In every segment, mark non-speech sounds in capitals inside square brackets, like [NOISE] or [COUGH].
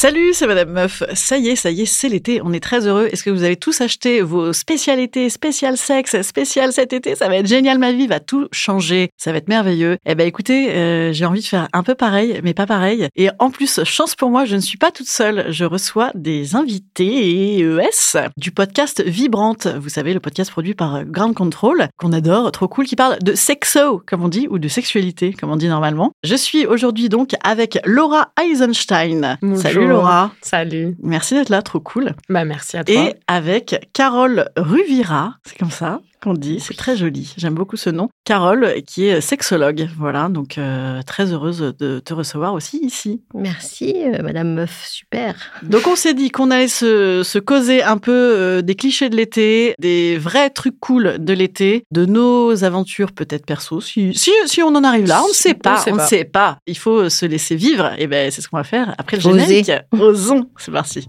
Salut, c'est Madame Meuf. Ça y est, ça y est, c'est l'été. On est très heureux. Est-ce que vous avez tous acheté vos spécialités, spécial sexe, spécial cet été? Ça va être génial, ma vie va tout changer. Ça va être merveilleux. Eh ben, écoutez, euh, j'ai envie de faire un peu pareil, mais pas pareil. Et en plus, chance pour moi, je ne suis pas toute seule. Je reçois des invités ES du podcast Vibrante. Vous savez, le podcast produit par Ground Control, qu'on adore, trop cool, qui parle de sexo, comme on dit, ou de sexualité, comme on dit normalement. Je suis aujourd'hui donc avec Laura Eisenstein. Salut Laura. Salut. Merci d'être là, trop cool. Bah merci à toi. Et avec Carole Ruvira, c'est comme ça qu'on dit, c'est très joli. J'aime beaucoup ce nom. Carole, qui est sexologue. Voilà, donc euh, très heureuse de te recevoir aussi ici. Merci, euh, Madame Meuf, super. Donc on s'est dit qu'on allait se, se, causer un peu euh, des clichés de l'été, des vrais trucs cool de l'été, de nos aventures peut-être perso. Si, si, si, on en arrive là, on ne sait pas, on ne sait pas. Il faut se laisser vivre. Et ben c'est ce qu'on va faire après le générique. Osons, c'est parti.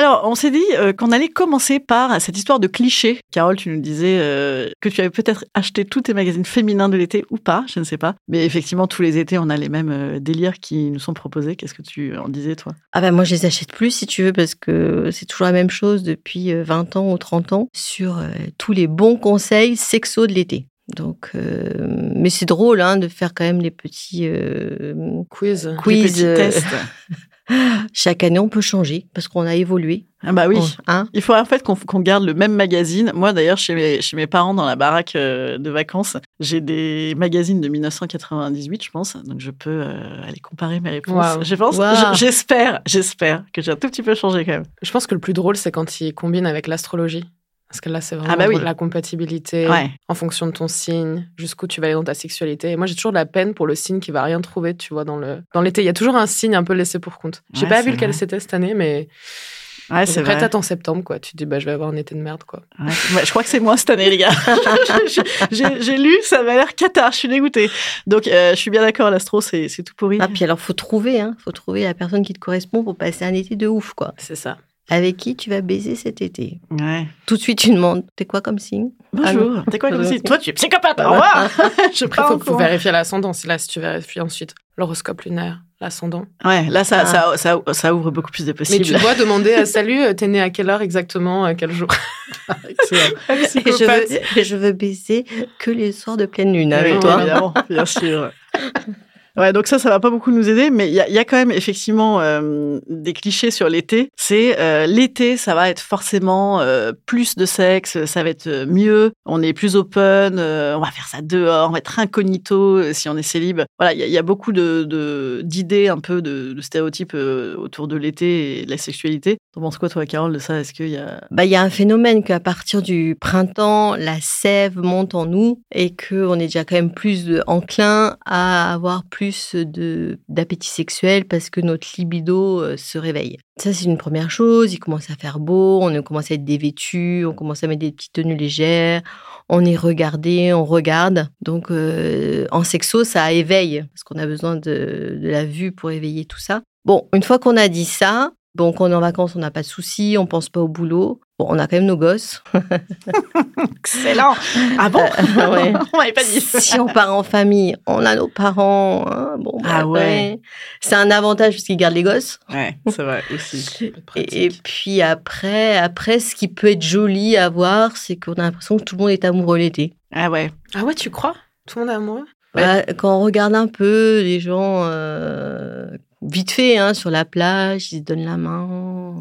Alors, on s'est dit euh, qu'on allait commencer par cette histoire de clichés. Carole, tu nous disais euh, que tu avais peut-être acheté tous tes magazines féminins de l'été ou pas, je ne sais pas. Mais effectivement, tous les étés, on a les mêmes euh, délires qui nous sont proposés. Qu'est-ce que tu en disais, toi? Ah ben moi, je les achète plus, si tu veux, parce que c'est toujours la même chose depuis 20 ans ou 30 ans sur tous les bons conseils sexo de l'été. Donc, euh, mais c'est drôle hein, de faire quand même les petits euh, quiz, quiz les petits tests. [LAUGHS] Chaque année, on peut changer parce qu'on a évolué. Ah bah oui. Hein? Il faut en fait qu'on garde le même magazine. Moi d'ailleurs, chez mes, chez mes parents dans la baraque euh, de vacances, j'ai des magazines de 1998, je pense. Donc je peux euh, aller comparer mes réponses. Wow. Je pense, Wow. je- j'espère, j'espère que j'ai un tout petit peu changé quand même. Je pense que le plus drôle, c'est quand il combine avec l'astrologie. Parce que là, c'est vraiment Ah bah oui. la compatibilité Ouais. en fonction de ton signe, jusqu'où tu vas aller dans ta sexualité. Et moi, j'ai toujours de la peine pour le signe qui va rien trouver, tu vois, dans le dans l'été. Il y a toujours un signe un peu laissé pour compte. J'ai Ouais, pas vu lequel c'était cette année, mais Ouais, c'est après, vrai. t'attends septembre, quoi. Tu te dis, bah, je vais avoir un été de merde, quoi. Ouais. Je crois que c'est moi cette année, les gars. [LAUGHS] J'ai- lu, ça m'a l'air cata. Je suis dégoûtée. Donc euh, je suis bien d'accord, l'astro, c'est c'est tout pourri. Ah, puis alors, faut trouver, hein, faut trouver la personne qui te correspond pour passer un été de ouf, quoi. C'est ça. Avec qui tu vas baiser cet été? Ouais. Tout de suite, tu demandes, t'es quoi comme signe? Bonjour. T'es quoi comme Ah, si Toi, tu es psychopathe. [LAUGHS] Au Ah, revoir. Je Après, faut, faut vérifier l'ascendant. C'est là, si tu vérifies ensuite l'horoscope lunaire, l'ascendant. Ouais, là, ça, Ah. ça, ça, ça ouvre beaucoup plus de Mais possibles. tu dois [LAUGHS] demander à Salut, euh, t'es né à quelle heure exactement, à quel jour? [LAUGHS] Excellent. et je, veux, et je veux baiser que les soirs de pleine lune avec Oui, toi. Évidemment, bien sûr. Ouais, donc ça, ça va pas beaucoup nous aider, mais il y a, quand même effectivement euh, des clichés sur l'été. C'est euh, l'été, ça va être forcément euh, plus de sexe, ça va être mieux, on est plus open, on va faire ça dehors, on va être incognito si on est célib. Voilà, il y, a- beaucoup de d'idées un peu de, stéréotypes autour de l'été et de la sexualité. T'en penses quoi, toi, Carole, de ça? Est-ce qu'il y a Bah, il y a un phénomène qu'à partir du printemps, la sève monte en nous et qu'on est déjà quand même plus enclin à avoir plus de d'appétit sexuel parce que notre libido euh, se réveille. Ça, c'est une première chose. Il commence à faire beau, on commence à être dévêtu, on commence à mettre des petites tenues légères, on est regardé, on regarde. Donc, euh, en sexo, ça éveille parce qu'on a besoin de, de la vue pour éveiller tout ça. Bon, une fois qu'on a dit ça, Bon, quand on est en vacances, on n'a pas de soucis, on pense pas au boulot. Bon, on a quand même nos gosses. [LAUGHS] Excellent. Ah bon [LAUGHS] Ouais. On m'avait pas dit. si on part en famille, on a nos parents. hein, bon, bah, Ah ouais. ouais. C'est un avantage parce qu'ils gardent les gosses. Ouais, c'est vrai aussi. [LAUGHS] Et, et puis après, après, ce qui peut être joli à voir, c'est qu'on a l'impression que tout le monde est amoureux l'été. Ah ouais. Ah ouais, tu crois? Tout le monde est amoureux? Bah, quand on regarde un peu les gens euh, vite fait hein, sur la plage, ils se donnent la main.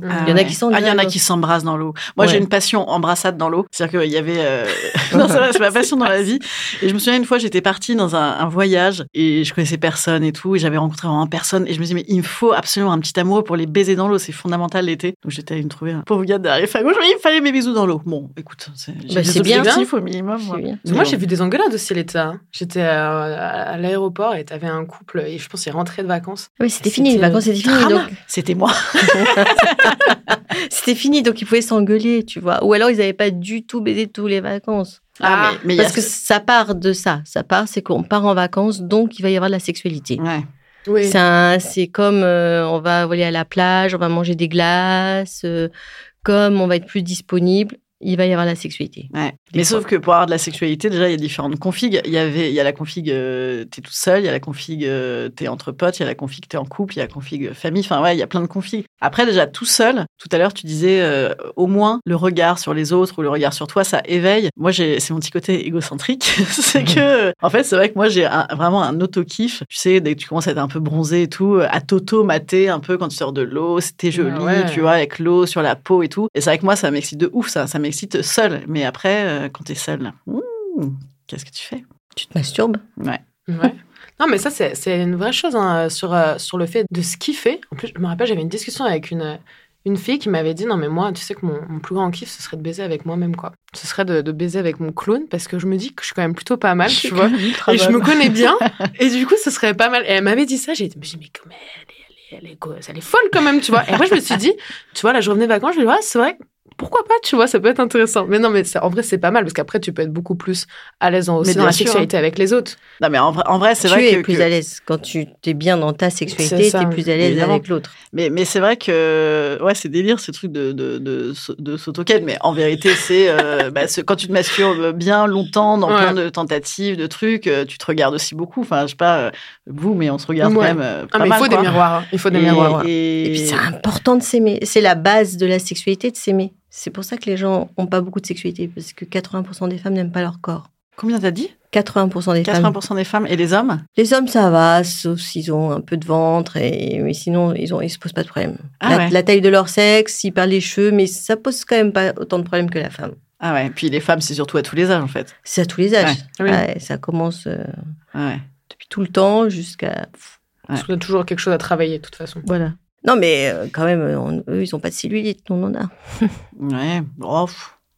Ah il y en a ouais. qui sont Ah, il y en a dingues. qui s'embrassent dans l'eau. Moi, Ouais. j'ai une passion embrassade dans l'eau. C'est-à-dire qu'il y avait. euh, [LAUGHS] non, c'est vrai, c'est ma passion dans la vie. Et je me souviens une fois, j'étais partie dans un, un voyage et je connaissais personne et tout. Et j'avais rencontré vraiment personne. Et je me disais, mais il me faut absolument un petit amoureux pour les baiser dans l'eau. C'est fondamental l'été. Donc j'étais allée me trouver un pauvre gars derrière à gauche. mais Il fallait mes bisous dans l'eau. Bon, écoute, c'est j'ai Bah, des c'est bien. au minimum. C'est moi. Moi, j'ai vu des engueulades aussi l'été. hein. J'étais à, à l'aéroport et t'avais un couple, et je pense qu'ils rentraient de vacances. Oui, c'était fini, les C'était vacances, c'était fini. drame. Donc, C'était moi. [LAUGHS] c'était fini, donc ils pouvaient s'engueuler, tu vois. Ou alors ils n'avaient pas du tout baisé tous les vacances. Ah, mais, mais il y a- Parce que ça part de ça. Ça part, c'est qu'on part en vacances, donc il va y avoir de la sexualité. Ouais. Oui. C'est un- C'est comme euh, on va aller à la plage, on va manger des glaces, euh, comme on va être plus disponible, il va y avoir la sexualité. Ouais. Mais sauf que pour avoir de la sexualité, déjà, il y a différentes configs. Il y avait, il y a la config, euh, t'es tout seul, il y a la config, euh, t'es entre potes, il y a la config, t'es en couple, il y a la config euh, famille. Enfin, ouais, il y a plein de configs. Après, déjà, tout seul, tout à l'heure, tu disais, euh, au moins, le regard sur les autres ou le regard sur toi, ça éveille. Moi, j'ai, c'est mon petit côté égocentrique. [LAUGHS] c'est que, en fait, c'est vrai que moi, j'ai un- vraiment un auto-kiff. Tu sais, dès que tu commences à être un peu bronzé et tout, euh, à t'auto-mater un peu quand tu sors de l'eau, c'était joli, Ah ouais. tu vois, avec l'eau sur la peau et tout. Et c'est vrai que moi, ça m'excite de ouf, ça. Ça m'excite seul. Mais après, euh, quand t'es seul, là, ouh, qu'est-ce que tu fais? Tu te masturbes? Ouais. Ouais. Non, mais ça, c'est une vraie chose hein, sur, euh, sur le fait de se kiffer. En plus, je me rappelle, j'avais une discussion avec une, une fille qui m'avait dit Non, mais moi, tu sais que mon, mon plus grand kiff, ce serait de baiser avec moi-même, quoi. Ce serait de, de baiser avec mon clown parce que je me dis que je suis quand même plutôt pas mal, tu vois. Et je me connais bien. [LAUGHS] Et du coup, ce serait pas mal. Et elle m'avait dit ça. J'ai dit, mais, j'ai dit, mais comment elle est, elle, est, elle, est, quoi elle est folle quand même, tu vois. Et après, je me suis dit, tu vois, là, je revenais de vacances, je me dis, ouais, c'est vrai. Pourquoi pas, tu vois, ça peut être intéressant. Mais non, mais c'est- en vrai, c'est pas mal parce qu'après, tu peux être beaucoup plus à l'aise en- aussi Mais dans la sûr. sexualité avec les autres. Non, mais en vrai, en vrai c'est tu vrai es que. plus que- à l'aise. Quand tu es bien dans ta C'est sexualité, ça, tu es plus à l'aise avec l'autre. Mais, mais c'est vrai que. Ouais, c'est délire, ce truc de, de, de, de s'auto-quête. Mais en vérité, c'est. euh, [LAUGHS] bah, ce- quand tu te masturbes bien longtemps, dans Ouais. plein de tentatives, de trucs, euh, tu te regardes aussi beaucoup. Enfin, je sais pas, euh, vous, mais on se regarde Ouais. quand même. euh, Ah, pas mais il mal, faut des quoi. miroirs. hein. Il faut des Et- miroirs. ouais. Et, Et puis c'est important de s'aimer. C'est la base de la sexualité, de s'aimer. C'est pour ça que les gens n'ont pas beaucoup de sexualité, parce que 80% des femmes n'aiment pas leur corps. Combien t'as dit? 80% des femmes. 80% des femmes et les hommes? Les hommes, ça va, sauf s'ils ont un peu de ventre, et, mais sinon, ils ne ils se posent pas de problème. Ah la, ouais. la taille de leur sexe, ils perdent les cheveux, mais ça pose quand même pas autant de problèmes que la femme. Ah ouais, puis les femmes, c'est surtout à tous les âges, en fait. C'est à tous les âges. Ouais. Oui. Ouais, ça commence euh, Ouais. depuis tout le temps jusqu'à. Parce qu'on a toujours quelque chose à travailler, de toute façon. Voilà. Non, mais euh, quand même, on- eux, ils n'ont pas de cellulite, nous, on en a. [LAUGHS] Ouais. Oh,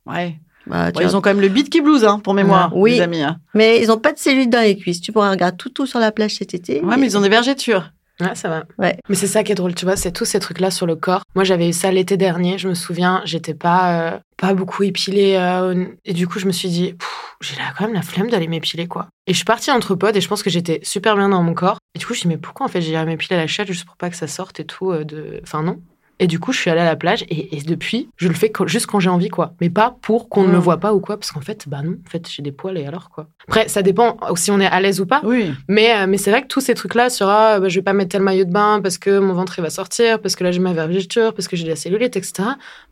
ouais. Bah, ils ont quand même le beat qui blues, hein, pour mémoire, Oui. les amis. hein. Mais ils n'ont pas de cellulite dans les cuisses. Tu pourras regarder tout, tout sur la plage cet été. Ouais, mais ils ont des vergetures. Ouais, ça va. Ouais. Mais c'est ça qui est drôle, tu vois, c'est tous ces trucs-là sur le corps. Moi, j'avais eu ça l'été dernier, je me souviens, j'étais pas, euh, pas beaucoup épilée. euh, et du coup, je me suis dit, j'ai là quand même la flemme d'aller m'épiler, quoi. Et je suis partie entre potes et je pense que j'étais super bien dans mon corps. Et du coup, je me suis dit, mais pourquoi en fait j'irais m'épiler la chatte juste pour pas que ça sorte et tout euh, de... Enfin, non. Et du coup, je suis allée à la plage et, et depuis, je le fais quand- juste quand j'ai envie, quoi. Mais pas pour qu'on ne Mm. me voit pas ou quoi, parce qu'en fait, bah non, en fait, j'ai des poils et alors, quoi. Après, ça dépend si on est à l'aise ou pas. Oui. Mais, euh, mais c'est vrai que tous ces trucs-là sur ah, bah, je vais pas mettre tel maillot de bain parce que mon ventre il va sortir, parce que là j'ai ma vergeture, parce que j'ai de la cellulite, etc.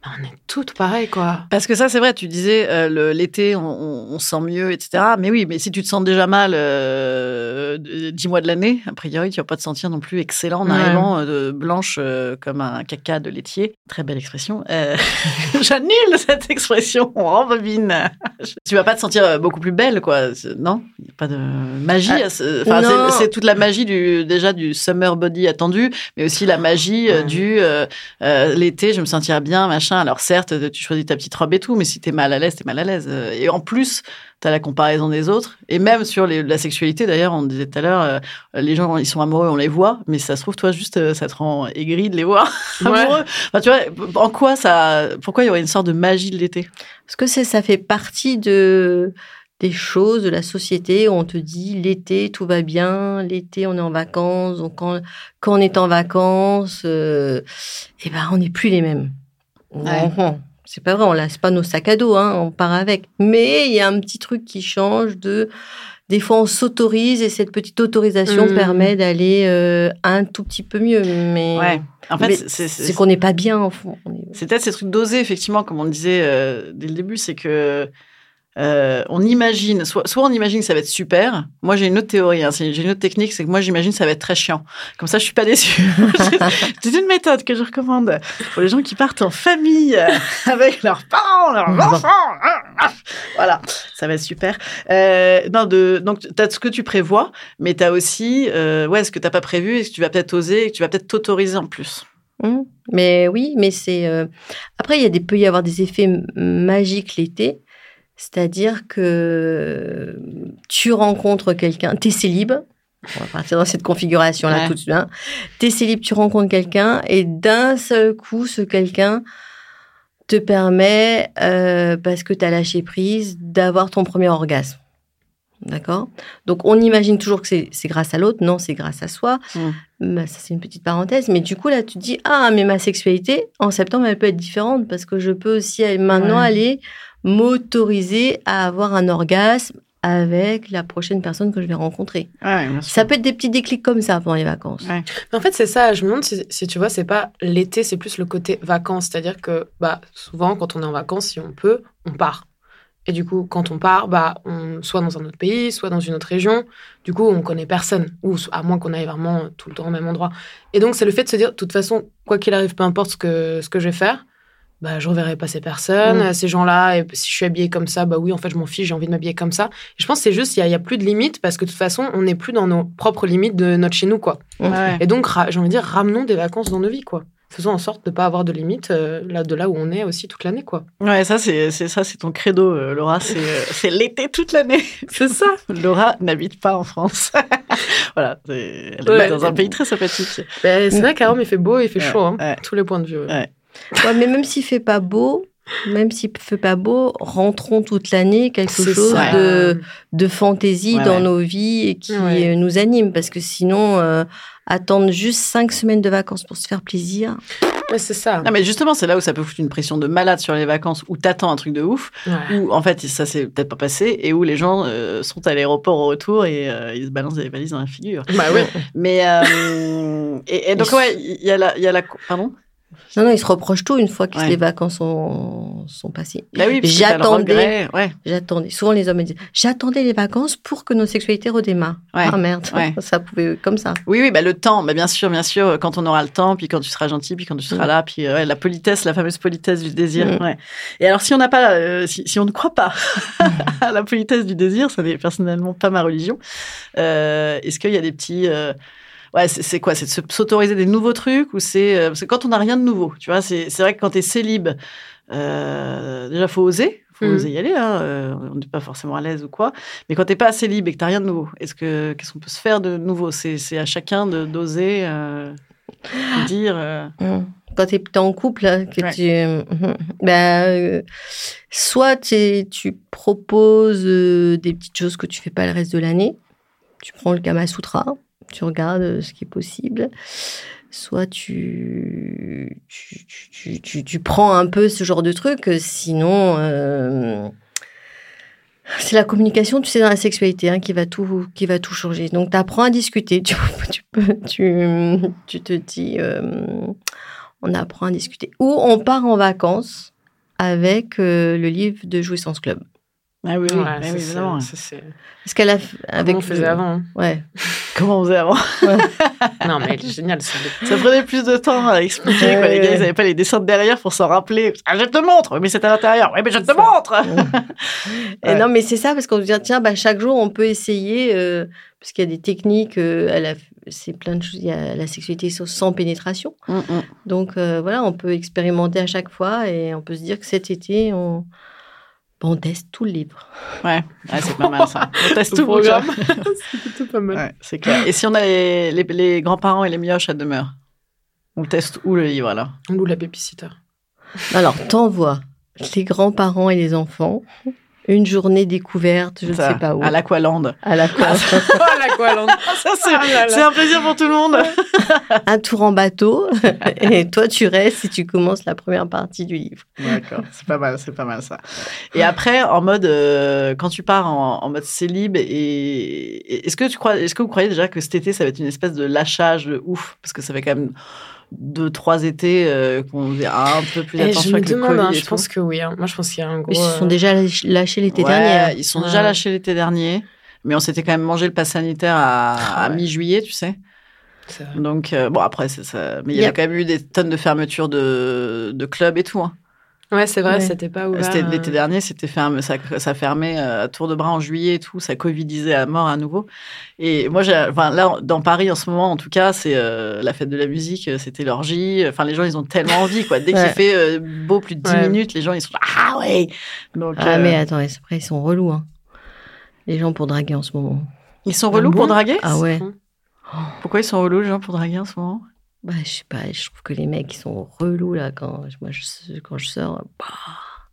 Bah, on est toutes pareilles, quoi. Parce que ça, c'est vrai, tu disais, euh, le- l'été, on, on, on se sent mieux, etc. Mais oui, mais si tu te sens déjà mal euh, de- dix mois de l'année, a priori, tu vas pas te sentir non plus excellent en Ouais. arrivant euh, blanche comme un caca de laitier. Très belle expression. Euh, [LAUGHS] J'annule cette expression, on rembobine. [LAUGHS] tu vas pas te sentir euh, beaucoup plus belle, quoi. Non? Il n'y a pas de magie. Ah, Enfin, c'est- toute la magie du, déjà du summer body attendu, mais aussi la magie euh, Ouais. du euh, euh, l'été, je me sentirais bien, machin. Alors certes, tu choisis ta petite robe et tout, mais si t'es mal à l'aise, t'es mal à l'aise. Et en plus, t'as la comparaison des autres. Et même sur les- la sexualité, d'ailleurs, on disait tout à l'heure, euh, les gens, ils sont amoureux, on les voit, mais ça se trouve, toi, juste, euh, ça te rend aigri de les voir [LAUGHS] Ouais. amoureux. Enfin, tu vois, en quoi ça, pourquoi il y aurait une sorte de magie de l'été? Parce que ça fait partie de des choses de la société où on te dit l'été tout va bien, l'été on est en vacances, donc quand, quand on est en vacances, euh, eh ben on n'est plus les mêmes. Ouais. C'est pas vrai, on laisse pas nos sacs à dos, hein, on part avec. Mais il y a un petit truc qui change de. Des fois, on s'autorise et cette petite autorisation Mhm. permet d'aller euh, un tout petit peu mieux. Mais, Ouais. En fait, c'est- qu'on n'est pas bien au fond. On est- C'est peut-être ces trucs dosés, effectivement, comme on le disait euh, dès le début, c'est que euh, on imagine, soit, soit on imagine que ça va être super. Moi, j'ai une autre théorie, hein, j'ai une autre technique, c'est que moi, j'imagine que ça va être très chiant. Comme ça, je suis pas déçue. [LAUGHS] c'est une méthode que je recommande pour les gens qui partent en famille euh, avec leurs parents, leurs [LAUGHS] enfants. voilà, ça va être super. Euh, non, de, donc, tu as ce que tu prévois, mais tu as aussi euh, ouais, ce que tu n'as pas prévu et ce que tu vas peut-être oser et que tu vas peut-être t'autoriser en plus. Hum, Mais oui, mais c'est. Après, il y a des, peut y avoir des effets magiques l'été. C'est-à-dire que tu rencontres quelqu'un, tu es célib. On va partir dans cette configuration-là Ouais. tout de suite. Hein. Tu es célib, tu rencontres quelqu'un et d'un seul coup, ce quelqu'un te permet, euh, parce que tu as lâché prise, d'avoir ton premier orgasme. D'accord? Donc, on imagine toujours que c'est grâce à l'autre. Non, c'est grâce à soi. Mm. Bah, ça, c'est une petite parenthèse. Mais du coup, là, tu te dis Ah, mais ma sexualité, en septembre, elle peut être différente parce que je peux aussi aller- maintenant Ouais. aller m'autoriser à avoir un orgasme avec la prochaine personne que je vais rencontrer. Ouais, sûr. Ça peut être des petits déclics comme ça pendant les vacances. Ouais. Mais en fait, c'est ça. Je me demande si, si tu vois, c'est pas l'été, c'est plus le côté vacances. C'est-à-dire que bah, souvent, quand on est en vacances, si on peut, on part. Et du coup, quand on part, bah, on, soit dans un autre pays, soit dans une autre région. Du coup, on connaît personne. Ou à moins qu'on aille vraiment tout le temps au même endroit. Et donc, c'est le fait de se dire, de toute façon, quoi qu'il arrive, peu importe ce que, ce que je vais faire, bah, je reverrai pas ces personnes, Mm. ces gens-là. Et si je suis habillée comme ça, bah oui, en fait, je m'en fiche, j'ai envie de m'habiller comme ça. Et je pense que c'est juste, il n'y a, plus de limites parce que de toute façon, on n'est plus dans nos propres limites de notre chez nous, quoi. Ouais. Et donc, j'ai envie de dire, ramenons des vacances dans nos vies, quoi. Faisons en sorte de ne pas avoir de limites euh, là, de là où on est aussi toute l'année, quoi. Ouais, ça c'est c'est ça c'est ton credo, euh, Laura. C'est euh, [LAUGHS] c'est l'été toute l'année. [LAUGHS] C'est ça. [LAUGHS] Laura n'habite pas en France. voilà, c'est- elle Ouais. habite dans un pays très sympathique. Ben, c'est vrai qu'à Rome, il fait beau, il fait Ouais, chaud, hein. ouais. Tous les points de vue. ouais. Ouais. Mais même s'il fait pas beau, même s'il fait pas beau, rentrons toute l'année quelque chose ça. de, de fantaisie Ouais, dans ouais. nos vies et qui Ouais. euh, nous anime. Parce que sinon, euh, attendre juste cinq semaines de vacances pour se faire plaisir. Ouais, c'est ça. Non mais justement, c'est là où ça peut foutre une pression de malade sur les vacances, où t'attends un truc de ouf, Ouais. où en fait ça s'est peut-être pas passé, et où les gens euh, sont à l'aéroport au retour et euh, ils se balancent des valises dans la figure. Bah oui. Mais euh, et, et donc ouais, il y a la, il y a la, pardon? Non, non, ils se reprochent tout une fois que Ouais. les vacances sont, sont passées. Bah oui, J'attendais. Ouais. J'attendais. Souvent, les hommes me disent J'attendais les vacances pour que nos sexualités redémarrent. Ouais. Ah merde, [LAUGHS] ça pouvait comme ça. Oui, oui, bah le temps, bah bien sûr, bien sûr, quand on aura le temps, puis quand tu seras gentil, puis quand tu seras Mm. là, puis euh, la politesse, la fameuse politesse du désir. Mm. Ouais. Et alors, si on n'a pas, euh, si, si on ne croit pas [LAUGHS] à la politesse du désir, ça n'est personnellement pas ma religion. euh, Est-ce qu'il y a des petits, euh, ouais, c'est quoi, c'est de se- s'autoriser des nouveaux trucs ou c'est euh, parce que quand on n'a rien de nouveau, tu vois, c'est vrai que quand t'es célib, euh, déjà faut oser. Faut Mm. oser y aller, hein, euh, on n'est pas forcément à l'aise ou quoi. Mais quand t'es pas assez libre et que t'as rien de nouveau, est-ce que qu'est-ce qu'on peut se faire de nouveau? C'est à chacun de d'oser euh, dire. Hum. Quand tu es en couple, que Ouais. tu, hum, bah, euh, soit tu proposes euh, des petites choses que tu fais pas le reste de l'année. Tu prends le Kama Sutra, tu regardes euh, ce qui est possible. Soit tu, tu, tu, tu, tu- prends un peu ce genre de truc. euh, Sinon, euh, c'est la communication, tu sais, dans la sexualité, hein, qui va tout, qui va tout changer. Donc, tu apprends à discuter. [LAUGHS] Tu, tu, tu, tu te dis, on apprend à discuter. Ou on part en vacances avec le livre de Jouissance Club. Ah oui, oui, Ouais, ah oui, évidemment. Parce qu'elle a f- Comment on faisait le- avant. hein. Ouais. [LAUGHS] Comment on faisait avant [LAUGHS] Non, mais elle est géniale. ça. Ça prenait plus de temps à expliquer. Quoi. Les gars, ils n'avaient pas les dessins de derrière pour s'en rappeler. Ah, je te montre Oui, mais c'est à l'intérieur. Oui, mais je te ça. montre [LAUGHS] Et Ouais. non, mais c'est ça, parce qu'on se dit, tiens, bah, chaque jour, on peut essayer, euh, parce qu'il y a des techniques, euh, la- c'est plein de choses. Il y a la sexualité sans- sans pénétration. Mm, mm. Donc, euh, voilà, on peut expérimenter à chaque fois et on peut se dire que cet été, on, on teste tout le livre. Ouais, ouais c'est pas mal ça. [LAUGHS] On teste Tout tout le programme. [LAUGHS] c'est plutôt pas mal. Ouais, c'est clair. Et si on a les, les, les grands-parents et les mioches à demeure On teste où le livre alors? Ou la babysitter. Alors, t'envoies les grands-parents et les enfants Une journée découverte, je ne sais pas où. À l'Aqualand. À [LAUGHS] l'Aqualand. Ça, c'est Ah là. c'est un plaisir pour tout le monde. [LAUGHS] Un tour en bateau. [LAUGHS] et toi, tu restes et tu commences la première partie du livre. D'accord, c'est pas mal, c'est pas mal ça. Et après, en mode, euh, quand tu pars en, en mode célib, et, et est-ce que tu crois, est-ce que vous croyez déjà que cet été ça va être une espèce de lâchage de ouf, parce que ça fait quand même deux, trois étés euh, qu'on faisait un peu plus Et attention je me avec le demande, Covid hein, et je tout. pense que oui. hein. Moi, je pense qu'il y a un gros. Ils se sont euh, déjà lâch- lâchés l'été Ouais, dernier. hein. Ils sont déjà Ouais. lâchés l'été dernier, mais on s'était quand même mangé le pass sanitaire à, Ah à ouais. mi-juillet, tu sais. Donc euh, bon après c'est ça, mais il y Yep. avait quand même eu des tonnes de fermetures de, de clubs et tout. hein. Ouais, c'est vrai, Ouais. c'était pas ouvert. C'était euh, l'été dernier, c'était fermé, ça, ça fermait euh, à tour de bras en juillet et tout, ça covidisait à mort à nouveau. Et moi, enfin là, dans Paris en ce moment, en tout cas, c'est euh, la fête de la musique, euh, c'était l'orgie. Enfin, les gens, ils ont tellement envie, quoi. Dès [LAUGHS] Ouais. qu'il fait euh, beau plus de 10 Ouais. minutes, les gens, ils sont là, ah ouais. Donc, Ah, euh, mais attends, après, ils sont relous. Hein. Les gens pour draguer en ce moment. ils sont relous bon pour draguer? Ah ouais. Pourquoi ils sont relous les gens pour draguer en ce moment? Bah, je sais pas, je trouve que les mecs, ils sont relous là quand, moi, je, quand je sors. bah,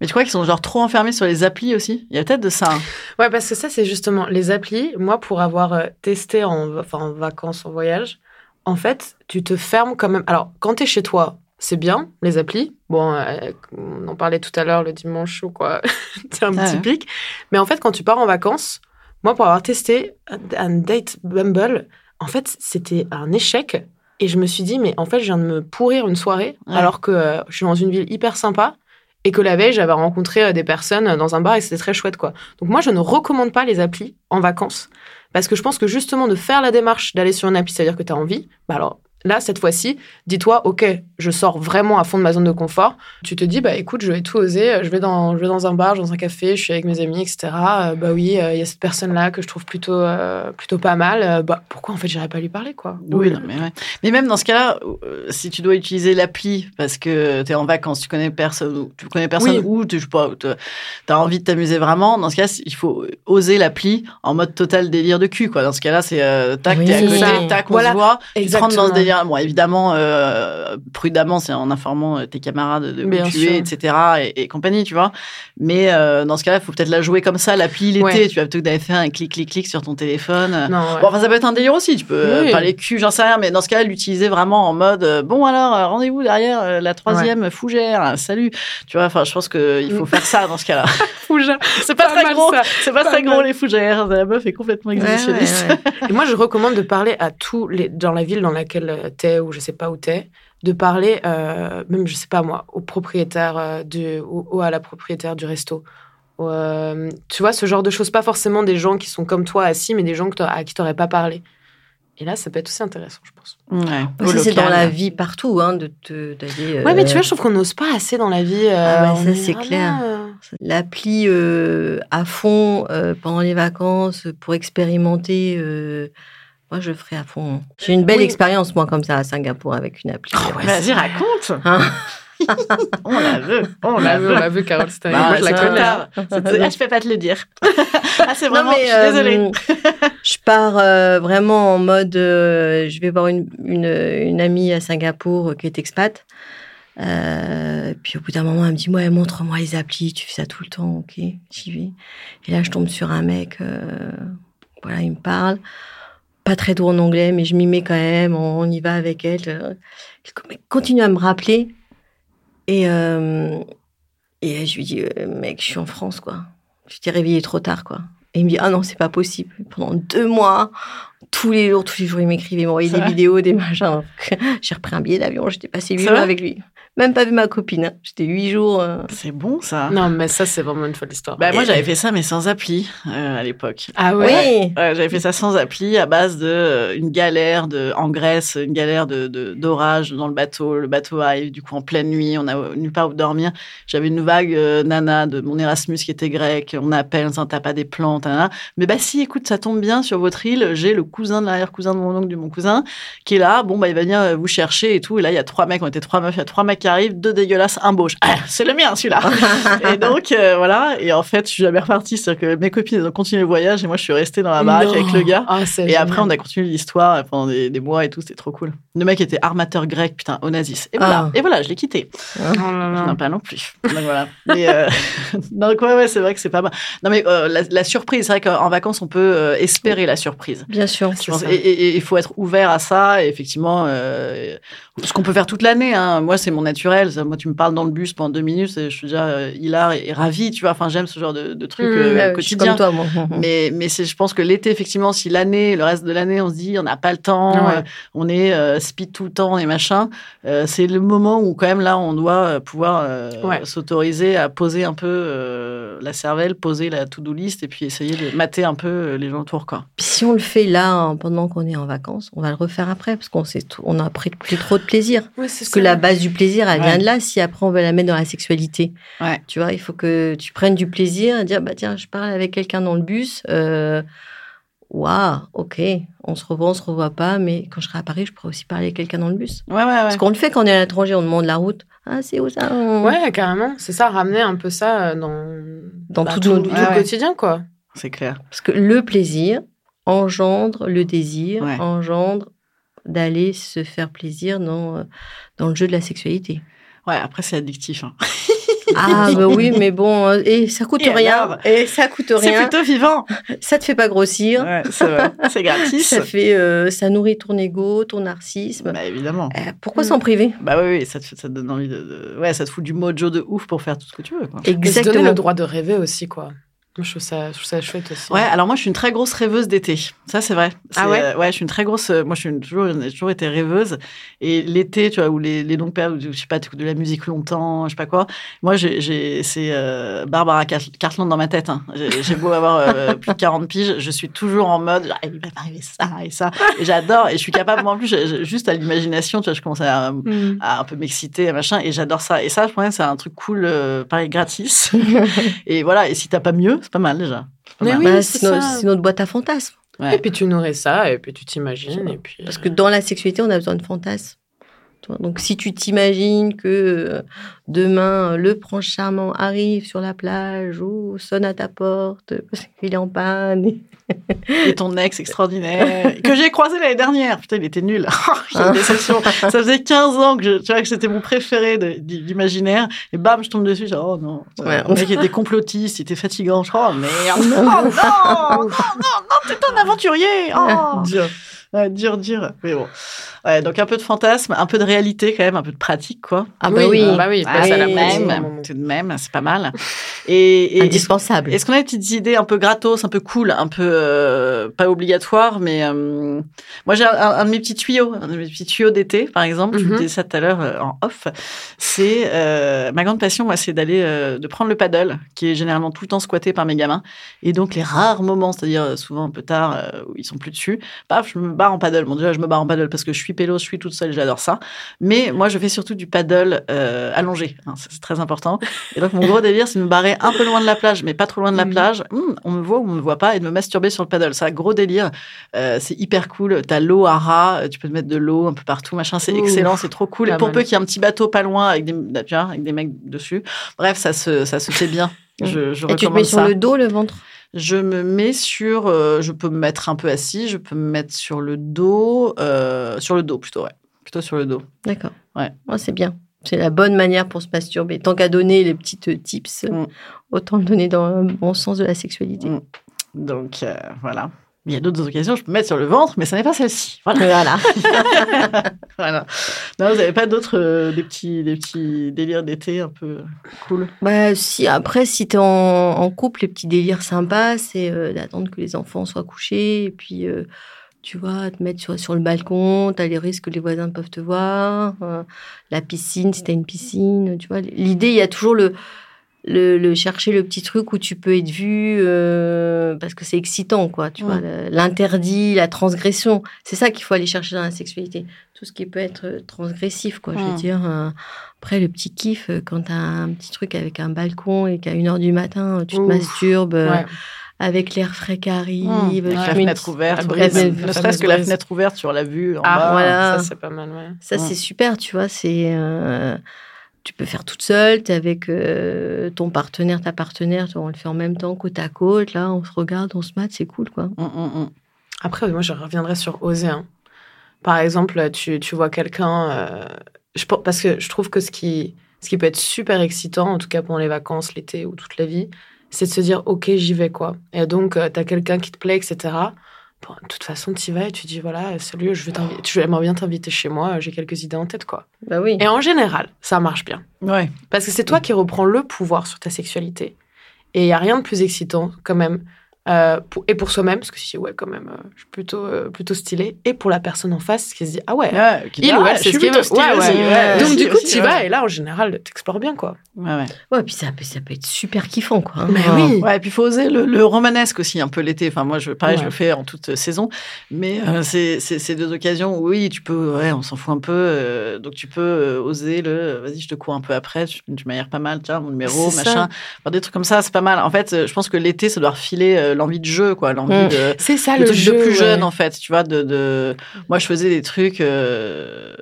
Mais tu crois qu'ils sont genre trop enfermés sur les applis aussi? Il y a peut-être de ça. hein. Ouais, parce que ça, c'est justement les applis. Moi, pour avoir euh, testé en, enfin, en vacances, en voyage, en fait, tu te fermes quand même. Alors, quand tu es chez toi, c'est bien, les applis. Bon, euh, on en parlait tout à l'heure le dimanche ou quoi. [LAUGHS] c'est un Ah petit ouais. pic. Mais en fait, quand tu pars en vacances, moi, pour avoir testé un date Bumble, en fait, c'était un échec. Et je me suis dit, mais en fait, je viens de me pourrir une soirée, Ouais. alors que euh, je suis dans une ville hyper sympa. Et que la veille, j'avais rencontré euh, des personnes euh, dans un bar et c'était très chouette, quoi. Donc moi, je ne recommande pas les applis en vacances parce que je pense que justement de faire la démarche d'aller sur une appli, c'est-à-dire que tu as envie, bah alors là, cette fois-ci, dis-toi, OK, je sors vraiment à fond de ma zone de confort. Tu te dis, bah écoute, je vais tout oser, je vais dans, je vais dans un bar, dans un café, je suis avec mes amis, etc. Euh, bah oui, euh, il y a cette personne-là que je trouve plutôt, euh, plutôt pas mal. Bah pourquoi en fait, j'irais pas lui parler, quoi? Oui, non, mais, ouais. mais même dans ce cas-là, si tu dois utiliser l'appli parce que tu es en vacances, tu connais personne, ou tu connais personne Oui. ou tu as envie de t'amuser vraiment, dans ce cas, il faut oser l'appli en mode total délire de cul. Quoi. Dans ce cas-là, c'est tac, Oui, t'es à côté, tac, on Voilà, se voit, tu te dans ce exactement. Bon, évidemment, euh, prudemment, c'est en informant euh, tes camarades de où Bien tu sûr. es, etc. Et, et compagnie, tu vois. Mais euh, dans ce cas-là, il faut peut-être la jouer comme ça, l'appli l'été. Ouais. Tu vas plutôt que d'aller faire un clic, clic, clic sur ton téléphone. Non, ouais. Bon, enfin, ça peut être un délire aussi. Tu peux Oui. parler cul, j'en sais rien, mais dans ce cas-là, l'utiliser vraiment en mode bon, alors, rendez-vous derrière la troisième fougère, salut. Tu vois, enfin, je pense qu'il faut faire ça dans ce cas-là. [LAUGHS] Fougère. C'est pas, Pas très gros, c'est pas, Pas très mal. gros les fougères. La meuf est complètement exhibitionniste. Et moi, je recommande de parler à tous les dans la ville dans laquelle t'es ou je sais pas où t'es, de parler euh, même je sais pas moi au propriétaire euh, du ou, ou à la propriétaire du resto. Ou, euh, tu vois ce genre de choses, pas forcément des gens qui sont comme toi assis, mais des gens que à qui t'aurais pas parlé. Et là, ça peut être aussi intéressant, je pense. Ouais, c'est dans la vie partout, hein, de te- d'aller. Ouais, mais tu vois, je trouve qu'on n'ose pas assez dans la vie. euh, Ah ça, est c'est clair. L'appli euh, à fond euh, pendant les vacances pour expérimenter. Moi, je ferai à fond. J'ai une belle Oui. expérience, moi, comme ça, à Singapour avec une appli. Oh, Vas-y, raconte. Hein [LAUGHS] on la veut. On la vu, veut. on l'a vu, Carole. C'était Bah, moi, je la connais. Ah, je peux pas te le dire. [LAUGHS] ah, c'est vraiment. Non, mais, je suis désolée. euh, je pars euh, vraiment en mode. euh, je vais voir une, une, une amie à Singapour qui est expat. Euh, puis au bout d'un moment, elle me dit Ouais, montre-moi les applis, tu fais ça tout le temps, ok, j'y vais. Et là, je tombe sur un mec, euh, voilà, il me parle. Pas très doux en anglais, mais je m'y mets quand même, on, on y va avec elle. euh. Il continue à me rappeler. Et, euh, et je lui dis euh, Mec, je suis en France, quoi. Je t'ai réveillé trop tard, quoi. Et il me dit, ah non, c'est pas possible. Pendant deux mois, tous les jours, tous les jours, il m'écrivait, il m'envoyait des vrai vidéos, des machins. [LAUGHS] J'ai repris un billet d'avion, j'étais passé huit vrai avec lui. Même pas vu ma copine. hein. J'étais huit jours. euh. C'est bon ça. Non, mais ça, c'est vraiment une folle histoire. Bah, moi, j'avais fait ça, mais sans appli euh, à l'époque. ah ouais. J'avais fait ça sans appli à base de euh, une galère de en Grèce, une galère de d'orage dans le bateau. Le bateau arrive du coup en pleine nuit, on a nulle part où dormir. J'avais une vague euh, nana de mon Erasmus qui était grec. On appelle, on t'as pas des plantes, nana. Mais bah si, écoute, ça tombe bien sur votre île. J'ai le cousin de l'arrière cousin de mon oncle de mon cousin qui est là. Bon bah il va venir vous chercher et tout. Et là il y a trois mecs, on était trois meufs, il y a trois mecs qui arrive, deux dégueulasses, un beau. Ah, c'est le mien, celui-là. [LAUGHS] et donc, euh, voilà. Et en fait, je suis jamais repartie. C'est-à-dire que mes copines, elles ont continué le voyage et moi, je suis restée dans la baraque avec le gars. Ah, Et après, on a continué l'histoire pendant des, des mois et tout. C'était trop cool. Le mec était armateur grec, putain, Onassis. Et voilà. Ah. Et voilà, je l'ai quitté. Oh. Non, pas non plus. Donc voilà. Mais, euh, [LAUGHS] donc ouais, ouais, c'est vrai que c'est pas mal. Non, mais euh, la, la surprise, c'est vrai qu'en vacances, on peut euh, espérer la surprise. Bien sûr. Je pense- ça. et il faut être ouvert à ça. Et effectivement, euh, ce qu'on peut faire toute l'année. Hein. Moi, c'est mon naturel. Moi, tu me parles dans le bus pendant deux minutes, et je suis déjà euh, hilar et, et ravi. Tu vois. Enfin, j'aime ce genre de, de truc Mmh, euh, Ouais, je suis quotidien. comme toi, moi. [LAUGHS] Mais, mais c'est, je pense que l'été, effectivement, si l'année, le reste de l'année, on se dit, on n'a pas le temps, Ouais. euh, on est euh, speed tout le temps et machin, euh, c'est le moment où, quand même, là, on doit pouvoir Ouais. s'autoriser à poser un peu la cervelle, poser la to-do list et puis essayer de mater un peu les gens autour, quoi. Puis si on le fait là, hein, pendant qu'on est en vacances, on va le refaire après, parce qu'on on a pris plus trop de plaisir. Parce que la base du plaisir, elle Ouais. vient de là. Si après on veut la mettre dans la sexualité, Ouais. tu vois, il faut que tu prennes du plaisir à dire, bah tiens, je parle avec quelqu'un dans le bus. Euh, Waouh, ok, on se revoit, on se revoit pas, mais quand je serai à Paris, je pourrai aussi parler avec quelqu'un dans le bus. Ouais, ouais, ouais. Parce qu'on le fait quand on est à l'étranger, on demande la route. Ah, c'est où ça? Ouais, carrément. C'est ça, ramener un peu ça euh, dans, Dans bah, tout, le Ouais. quotidien, quoi. C'est clair. Parce que le plaisir engendre le désir, Ouais. engendre d'aller se faire plaisir dans, euh, dans le jeu de la sexualité. Ouais, après, c'est addictif. hein. Ah, bah oui, [LAUGHS] mais bon, euh, et ça coûte Et rien. alors Et ça coûte C'est rien. plutôt vivant. Ça te fait pas grossir. Ouais, c'est. C'est gratis. Ça fait, euh, ça nourrit ton ego, ton narcissisme. Bah, évidemment. Euh, pourquoi Mm. s'en priver? Bah oui, oui, ça te, ça te donne envie de, de- Ouais, ça te fout du mojo de ouf pour faire tout ce que tu veux, quoi. Et se donner Exactement. le droit de rêver aussi, quoi. Je trouve ça, je trouve ça chouette aussi. Ouais, alors moi, je suis une très grosse rêveuse d'été. Ça, c'est vrai. Ah ouais euh, Ouais, je suis une très grosse. euh, Moi, je suis une- toujours, j'ai toujours été rêveuse. Et l'été, tu vois, ou les, les longues périodes, où, je sais pas, tu écoutes de la musique longtemps, je sais pas quoi. Moi, j'ai, j'ai- c'est euh, Barbara Car- Cartland dans ma tête. hein. J'ai, j'ai beau avoir euh, [LAUGHS] plus de 40 piges, je suis toujours en mode, genre, il va m'arriver ça et ça. Et j'adore. Et je suis capable, moi, en plus, j'ai- juste à l'imagination, tu vois, je commence à, Mm. à un peu m'exciter, machin, et j'adore ça. Et ça, je pense que c'est un truc cool, euh, pareil, gratis. [LAUGHS] et voilà, et si t'as pas mieux, c'est pas mal déjà. C'est pas Mais mal. oui, Bah, c'est c'est, no- ça. c'est notre boîte à fantasmes. Ouais. Et puis tu nourris ça, et puis tu t'imagines, et puis... Parce que dans la sexualité, on a besoin de fantasmes. Donc, si tu t'imagines que euh, demain, euh, le prince charmant arrive sur la plage ou sonne à ta porte parce qu'il est en panne. Et ton ex extraordinaire, que j'ai croisé l'année dernière. Putain, il était nul. [LAUGHS] J'ai déception. Ça faisait 15 ans que, je, tu vois, que c'était mon préféré l'imaginaire. Et bam, je tombe dessus. Genre, oh non. Ouais. Le mec était complotiste, il était fatigant. Je crois, oh merde. [LAUGHS] Oh non, non, non, non, t'es un aventurier. Oh. Dur. Ouais, dur, dur. Mais bon. Ouais, donc un peu de fantasme, un peu de réalité quand même, un peu de pratique, quoi. Ah bah oui, bah oui, Ah, passe à la oui, même, moment. tout de même, c'est pas mal. Et, et indispensable. est-ce qu'on a des petites idées un peu gratos, un peu cool, un peu euh, pas obligatoires, mais euh, moi j'ai un, un de mes petits tuyaux, un de mes petits tuyaux d'été, par exemple. Je vous Mhm. disais ça tout à l'heure euh, en off. C'est euh, ma grande passion, moi, c'est d'aller de prendre le paddle, qui est généralement tout le temps squatté par mes gamins, et donc les rares moments, c'est-à-dire souvent un peu tard où ils sont plus dessus, paf, je me barre en paddle. Bon déjà, je me barre en paddle parce que je suis pélo, je suis toute seule, j'adore ça. Mais moi, je fais surtout du paddle allongé. hein, c'est très important. Et donc, mon gros délire, c'est de me barrer un peu loin de la plage, mais pas trop loin de la Mhm. plage. Hum, on me voit ou on me voit pas, et de me masturber sur le paddle. C'est un gros délire. Euh, c'est hyper cool. T'as l'eau à ras, euh, tu peux te mettre de l'eau un peu partout, machin. C'est excellent, c'est trop cool. Et pour mal. peu qu'il y ait un petit bateau pas loin avec des, vois, avec des mecs dessus. Bref, ça se, ça se fait bien. [LAUGHS] Je, je Et tu te mets sur le dos, le ventre? Je me mets sur, euh, je peux me mettre un peu assis, je peux me mettre sur le dos, euh, sur le dos plutôt, ouais, plutôt sur le dos. D'accord. Ouais. c'est bien. C'est la bonne manière pour se masturber. Tant qu'à donner les petites tips, Mm. autant le donner dans le bon sens de la sexualité. Mm. Donc euh, voilà. Il y a d'autres occasions, je peux me mettre sur le ventre, mais ça n'est pas celle-ci. Voilà. Voilà. [LAUGHS] voilà. Non, vous n'avez pas d'autres euh, des petits, des petits délires d'été un peu cool? Bah, si, après, si t'es en, en couple, les petits délires sympas, c'est euh, d'attendre que les enfants soient couchés et puis, tu vois, te mettre sur, sur le balcon, t'as les risques que les voisins peuvent te voir, euh, la piscine, si t'as une piscine, tu vois. L'idée, il y a toujours le, le, le chercher le petit truc où tu peux être vu euh, parce que c'est excitant, quoi, tu vois. L'interdit, la transgression, c'est ça qu'il faut aller chercher dans la sexualité. Tout ce qui peut être euh, transgressif, quoi, je veux dire. euh, après, le petit kiff, euh, quand t'as un petit truc avec un balcon et qu'à 1h du matin, tu te Ouf, masturbes euh, Ouais. Avec l'air frais qui arrive. Mmh. la fenêtre ouverte, brise, ne serait-ce que la fenêtre ouverte sur la vue en Ah, bas. voilà. Ça, c'est pas mal, ouais. Ça, c'est super, tu vois. C'est. euh, tu peux faire toute seule, tu es avec euh, ton partenaire, ta partenaire, on le fait en même temps, côte à côte, là, on se regarde, on se mate, c'est cool, quoi. Mm, mm, mm. Après, moi, je reviendrai sur oser. hein. Par exemple, tu, tu vois quelqu'un. euh, je pense- parce que je trouve que ce qui, ce qui peut être super excitant, en tout cas pendant les vacances, l'été ou toute la vie, c'est de se dire Ok, j'y vais, quoi. Et donc, tu as quelqu'un qui te plaît, etc. Bon, de toute façon, tu y vas et tu dis Voilà, salut, je veux t'inviter- j'aimerais bien t'inviter chez moi, j'ai quelques idées en tête, quoi. Bah oui. Et en général, ça marche bien. Ouais. Parce que c'est toi qui reprends le pouvoir sur ta sexualité. Et il n'y a rien de plus excitant, quand même. Euh, pour- et pour soi-même, parce que si, ouais, quand même, euh, je suis plutôt, euh, plutôt stylée. Et pour la personne en face, qui se dit, ah ouais, Ouais, qui dit, il ou ah, elle, c'est ce qu'il plutôt veut. stylé Ouais, aussi, ouais. ouais, Donc, du coup, tu y vas, ouais. et là, en général, t'explores bien, quoi. Ouais, ouais. Ouais, puis ça peut, ça peut être super kiffant, quoi. Mais Ah. oui. Ouais, et puis il faut oser le, le romanesque aussi, un peu l'été. Enfin, moi, je, pareil, je Ouais. le fais en toute saison. Mais euh, c'est deux occasions où, oui, tu peux, ouais, on s'en fout un peu. euh, donc, tu peux oser le, vas-y, je te cours un peu après, tu, tu m'aères pas mal, tiens, mon numéro, machin. Enfin, des trucs comme ça, c'est pas mal. En fait, je pense que l'été, ça doit refiler euh, l'envie de jeu, quoi. L'envie Mm. de. C'est ça, le, le, truc jeu. de plus ouais. jeune, en fait, tu vois. De, de... Moi, je faisais des trucs. euh,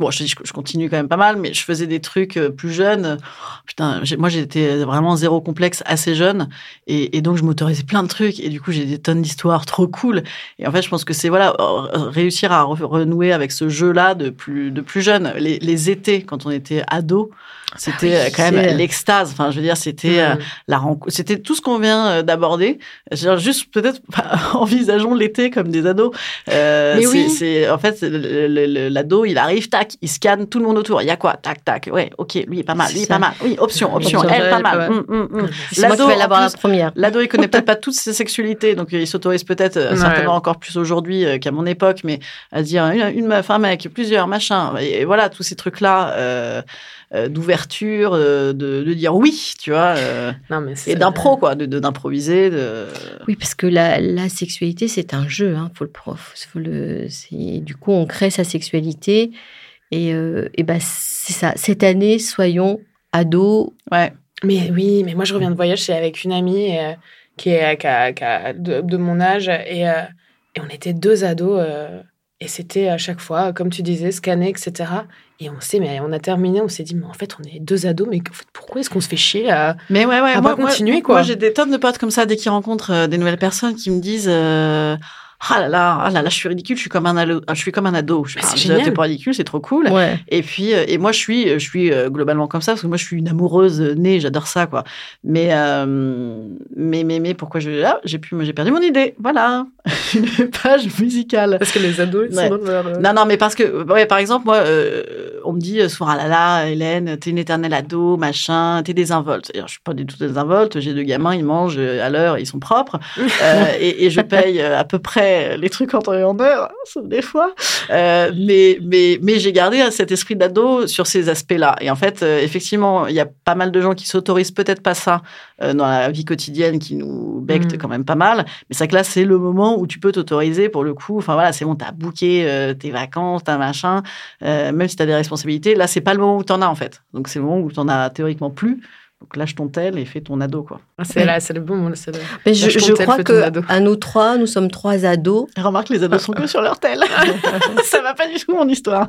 Bon, je, je continue quand même pas mal, mais je faisais des trucs euh, plus jeunes. Putain, j'ai- moi, j'étais vraiment zéro complexe, assez jeune. Et, et donc, je m'autorisais plein de trucs. Et du coup, j'ai des tonnes d'histoires trop cool. Et en fait, je pense que c'est voilà, euh, réussir à re- renouer avec ce jeu-là de plus, de plus jeune. Les, les étés, quand on était ado, c'était oui, euh, quand même l'extase. Enfin, je veux dire, c'était euh, la rencontre. C'était tout ce qu'on vient euh, d'aborder. Juste peut-être [LAUGHS] envisageons l'été comme des ados. Euh, Mais c'est- oui. C'est en fait l'ado, il arrive, tac, il scanne tout le monde autour. Il y a quoi, tac, tac. Ouais, ok, lui est pas mal, lui est pas mal. Oui, option, option. Option, Elle pas mal. hum, hum. C'est moi qui L'ado, la première. L'ado, il connaît peut-être pas [LAUGHS] toutes ses sexualités, donc il s'autorise peut-être Ouais. certainement encore plus aujourd'hui qu'à mon époque, mais à dire une, une meuf, un mec, plusieurs, machin, et, et voilà, tous ces trucs-là euh, euh, d'ouverture, euh, de, de dire oui, tu vois, euh, [LAUGHS] Non, mais c'est et d'impro, quoi, de de- d'improviser, de... Oui, parce que la, la sexualité, c'est un jeu, hein, faut le prof. Faut le, du coup, on crée sa sexualité. Et, euh, et ben, c'est ça. Cette année, soyons ados. Ouais. Mais oui, mais moi je reviens de voyage, c'est avec une amie euh, qui est qui a- qui a de, de mon âge et, euh, et on était deux ados euh, et c'était à chaque fois, comme tu disais, scanner, etc. Et on s'est, mais on a terminé, on s'est dit, mais en fait on est deux ados, mais en fait, pourquoi est-ce qu'on se fait chier à... Mais ouais, ouais, On moi, va moi- continuer, moi, quoi. j'ai des tonnes de potes comme ça, dès qu'ils rencontrent euh, des nouvelles personnes qui me disent euh, Ah là là, ah là là, je suis ridicule, je suis comme un ado. Je suis comme un ado. Je Ah, déjà, génial. T'es pas ridicule, c'est trop cool. Ouais. Et puis, euh, et moi, je suis, je suis euh, globalement comme ça, parce que moi, je suis une amoureuse euh, née, j'adore ça, quoi. Mais, euh, mais, mais, mais, pourquoi je. Ah, j'ai pu- j'ai perdu mon idée. Voilà. [LAUGHS] une page musicale. Parce que les ados, ils Ouais. sont dans leur... Non, non, mais parce que, ouais, par exemple, moi, euh, on me dit souvent, ah là là, Hélène, t'es une éternelle ado, machin, t'es désinvolte. Et alors, je suis pas du tout désinvolte, j'ai deux gamins, ils mangent à l'heure, ils sont propres, [LAUGHS] euh, et, et je paye à peu près les trucs en temps et en heure, sauf des fois. Euh, mais mais, mais j'ai gardé cet esprit d'ado sur ces aspects-là. Et en fait, euh, effectivement, il y a pas mal de gens qui s'autorisent peut-être pas ça euh, dans la vie quotidienne, qui nous bectent Mm. quand même pas mal. Mais c'est que là, c'est le moment où tu peux t'autoriser pour le coup. Enfin voilà, c'est bon, t'as booké euh, tes vacances, t'as machin. Euh, même si t'as des responsabilités, là, c'est pas le moment où t'en as en fait. Donc c'est le moment où t'en as théoriquement plus. Donc lâche ton tel et fais ton ado quoi. C'est là, c'est le bon moment. c'est le- Mais je, tel, crois que à nous trois, nous sommes trois ados. [LAUGHS] Remarque, les ados sont que sur leur tel. [LAUGHS] ça va pas du tout mon histoire.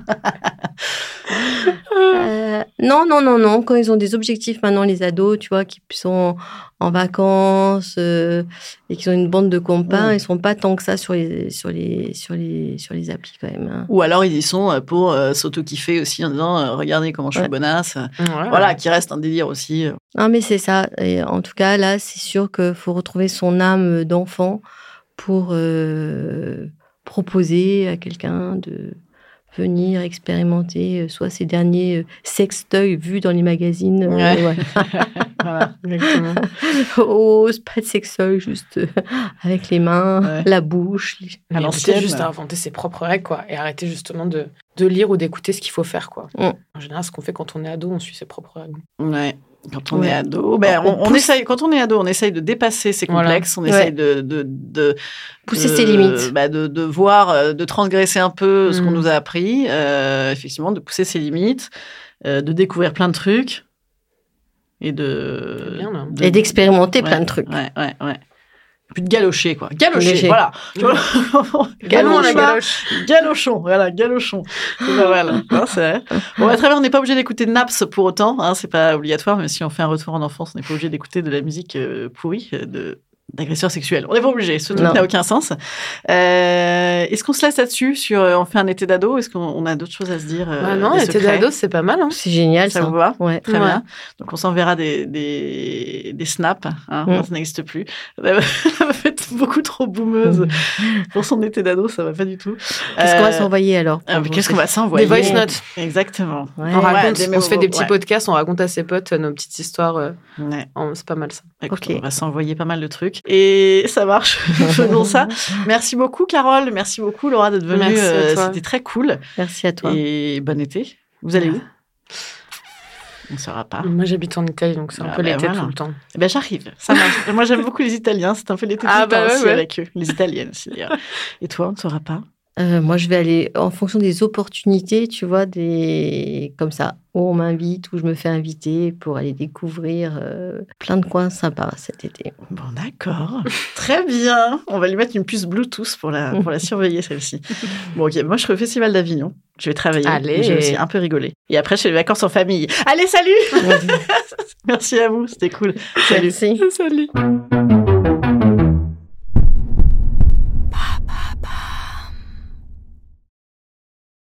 Euh, non, non, non, non. Quand ils ont des objectifs maintenant, les ados, tu vois, qui sont en vacances euh, et qui ont une bande de copains, Mm. ils sont pas tant que ça sur les sur les sur les sur les applis quand même. hein. Ou alors ils y sont euh, pour euh, s'auto-kiffer aussi en disant euh, regardez comment je suis Ouais. bonasse. Ouais. Voilà, qui reste un délire aussi. Non, mais c'est ça. Et en tout cas, là, c'est sûr qu'il faut retrouver son âme d'enfant pour proposer à quelqu'un de venir expérimenter euh, soit ces derniers euh, sextoys vus dans les magazines. euh, Ouais. ouais. [LAUGHS] Voilà. Exactement. [LAUGHS] oh, pas de sextoy, juste euh, avec les mains, Ouais. la bouche. les- l'ancienne. peut-être juste à inventer ses propres règles, quoi. Et arrêter justement de, de lire ou d'écouter ce qu'il faut faire, quoi. Mm. En général, ce qu'on fait quand on est ado, on suit ses propres règles. Ouais. Quand on Ouais. est ado, ben, On on, on pousse- essaye. Quand on est ado, on essaye de dépasser ses Voilà. complexes. On Ouais. essaye de, de, de Pousser de- ses limites. bah, de, de voir, euh, de transgresser un peu ce qu'on Mm. nous a appris. euh, effectivement, de pousser ses limites, euh, de découvrir plein de trucs et de bien, Et d'expérimenter plein de trucs. Ouais, ouais, ouais. Plus de galocher, quoi. Galocher, Léger. voilà. [LAUGHS] Galoche, galoche. Galochon, voilà, galochon. C'est pas mal. Hein, c'est vrai. Bon, à travers, on n'est pas obligé d'écouter Naps pour autant, hein, c'est pas obligatoire, mais si on fait un retour en enfance, on n'est pas obligé d'écouter de la musique euh, pourrie euh, de d'agresseurs sexuels. On n'est pas obligé, ce truc n'a aucun sens. Euh, Est-ce qu'on se laisse là-dessus sur euh, on fait un été d'ado Est-ce qu'on on a d'autres choses à se dire euh, Ah non, secrets d'ado, c'est pas mal. Hein. C'est génial, Ça ça. vous va? Ouais. Très Ouais. bien. Donc on s'enverra des, des, des snaps. Hein, Mm. Ça n'existe plus. Elle va être beaucoup trop boumeuse [LAUGHS] pour son été d'ado, ça va pas du tout. Qu'est-ce qu'on va Euh, s'envoyer alors ah, Qu'est-ce qu'on va s'envoyer? Des voice notes. Exactement. Ouais. On, raconte, des on se fait des petits ouais. podcasts, on raconte à ses potes euh, nos petites histoires. euh, c'est pas mal ça. Écoute, on va s'envoyer pas mal de trucs. Et ça marche. [LAUGHS] Faisons ça. Merci beaucoup, Carole. Merci beaucoup, Laura, d'être venue. Euh. C'était très cool. Merci à toi. Et bon été. Vous allez où? On ne saura pas. Moi, j'habite en Italie, donc c'est un Ah peu bah l'été voilà. tout le temps. Eh ben, j'arrive. Ça marche. [LAUGHS] Moi, j'aime beaucoup les Italiens. C'est un peu l'été tout Ah le temps bah ouais, aussi ouais. avec eux. Les Italiennes aussi, d'ailleurs. Et toi, on ne saura pas? Euh, moi, je vais aller en fonction des opportunités, tu vois, des comme ça, où on m'invite, où je me fais inviter pour aller découvrir euh, plein de coins sympas cet été. Bon, d'accord. Très bien. On va lui mettre une puce Bluetooth pour la, pour la surveiller, celle-ci. [LAUGHS] Bon, ok. Moi, je serai au Festival d'Avignon. Je vais travailler. Allez. J'ai aussi un peu rigolé. Et après, je fais les vacances en famille. Allez, salut [LAUGHS] Merci à vous. C'était cool. Salut. Merci. Salut.